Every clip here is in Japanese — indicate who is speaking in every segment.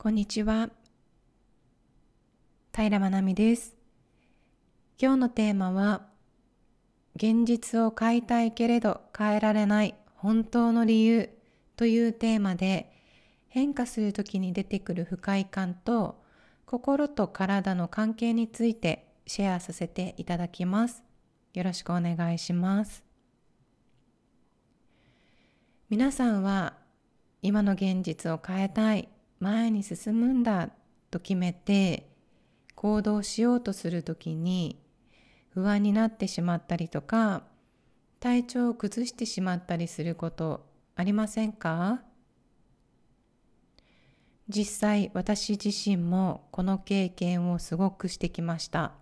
Speaker 1: こんにちは。平真奈美です。今日のテーマは、現実を変えたいけれど変えられない本当の理由というテーマで、変化するときに出てくる不快感と心と体の関係についてシェアさせていただきます。よろしくお願いします。皆さんは今の現実を変えたい前に進むんだと決めて行動しようとするときに不安になってしまったりとか体調を崩してしまったりすることありませんか？実際私自身もこの経験をすごくしてきました。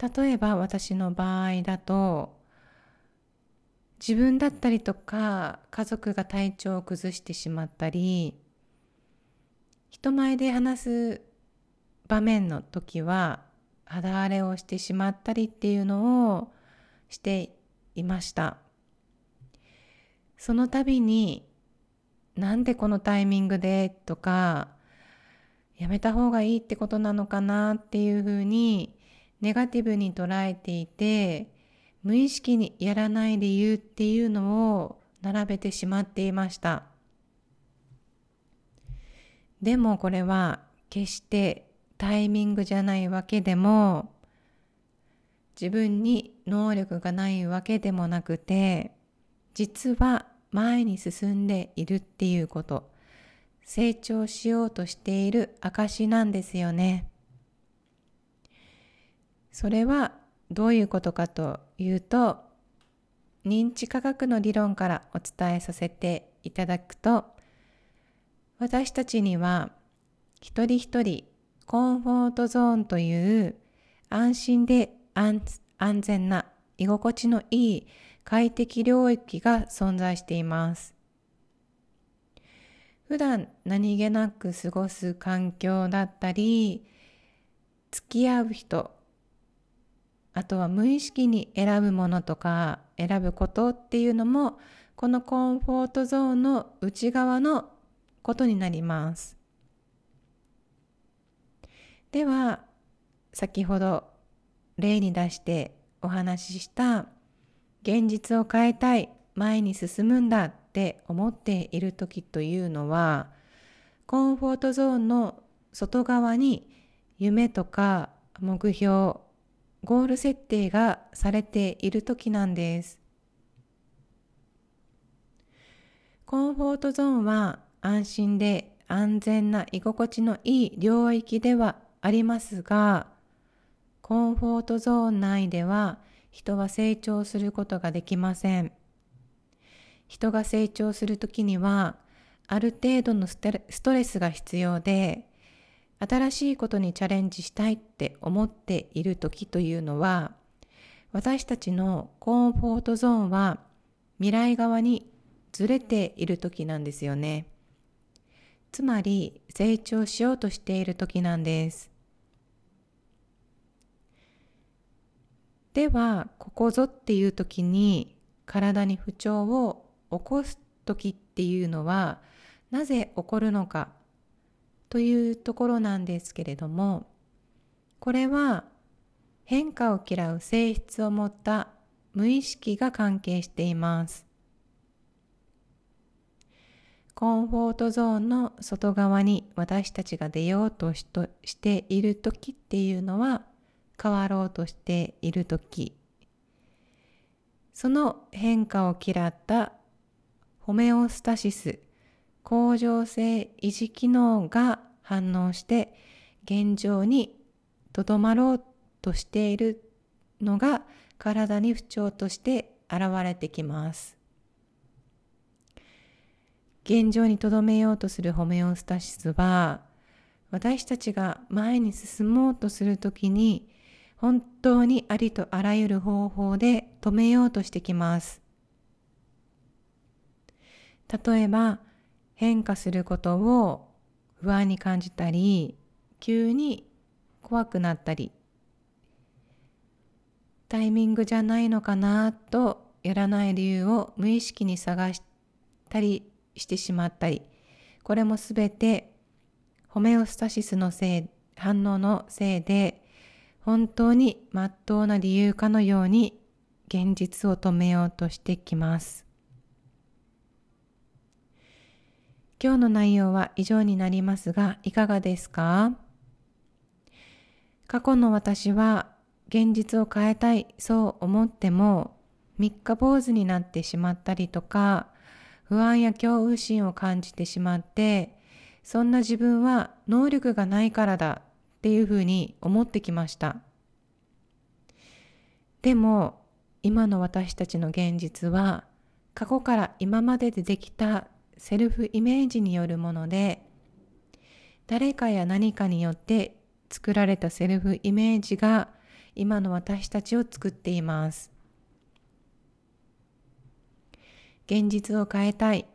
Speaker 1: 例えば私の場合だと自分だったりとか家族が体調を崩してしまったり人前で話す場面の時は肌荒れをしてしまったりっていうのをしていました。その度になんでこのタイミングでとかやめた方がいいってことなのかなっていうふうにネガティブに捉えていて無意識にやらない理由っていうのを並べてしまっていました。でもこれは決してタイミングじゃないわけでも自分に能力がないわけでもなくて実は前に進んでいるっていうこと成長しようとしている証なんですよね。それはどういうことかというと認知科学の理論からお伝えさせていただくと私たちには一人一人コンフォートゾーンという安心で安全な居心地のいい快適領域が存在しています。普段何気なく過ごす環境だったり、付き合う人、あとは無意識に選ぶものとか選ぶことっていうのもこのコンフォートゾーンの内側のことになります。では先ほど例に出してお話しした現実を変えたい前に進むんだって思っている時というのはコンフォートゾーンの外側に夢とか目標ゴール設定がされている時なんです。コンフォートゾーンは安心で安全な居心地のいい領域ではありますが、コンフォートゾーン内では人は成長することができません。人が成長するときには、ある程度のストレスが必要で、新しいことにチャレンジしたいって思っている時というのは、私たちのコンフォートゾーンは未来側にずれている時なんですよね。つまり成長しようとしている時なんです。では、ここぞっていう時に体に不調を起こす時っていうのはなぜ起こるのかというところなんですけれどもこれは変化を嫌う性質を持った無意識が関係しています。コンフォートゾーンの外側に私たちが出ようとしている時っていうのは変わろうとしている時。その変化を嫌ったホメオスタシス恒常性維持機能が反応して現状にとどまろうとしているのが体に不調として現れてきます。現状にとどめようとするホメオスタシスは私たちが前に進もうとするときに本当にありとあらゆる方法で止めようとしてきます。例えば変化することを不安に感じたり急に怖くなったりタイミングじゃないのかなとやらない理由を無意識に探したりしてしまったりこれもすべてホメオスタシスのせい、反応のせいで、本当に真っ当な理由かのように現実を止めようとしてきます。今日の内容は以上になりますが、いかがですか？過去の私は現実を変えたい、そう思っても、三日坊主になってしまったりとか、不安や恐怖心を感じてしまって、そんな自分は能力がないからだっていうふうに思ってきました。でも、今の私たちの現実は、過去から今まででできたセルフイメージによるもので誰かや何かによって作られたセルフイメージが今の私たちを作っています。現実を変えたい。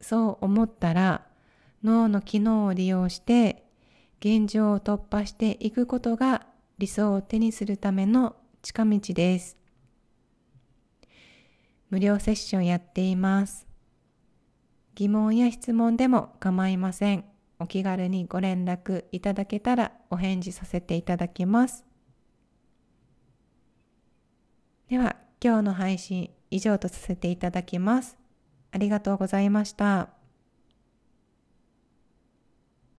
Speaker 1: そう思ったら脳の機能を利用して現状を突破していくことが理想を手にするための近道です。無料セッションやっています。疑問や質問でも構いません。お気軽にご連絡いただけたらお返事させていただきます。では、今日の配信以上とさせていただきます。ありがとうございました。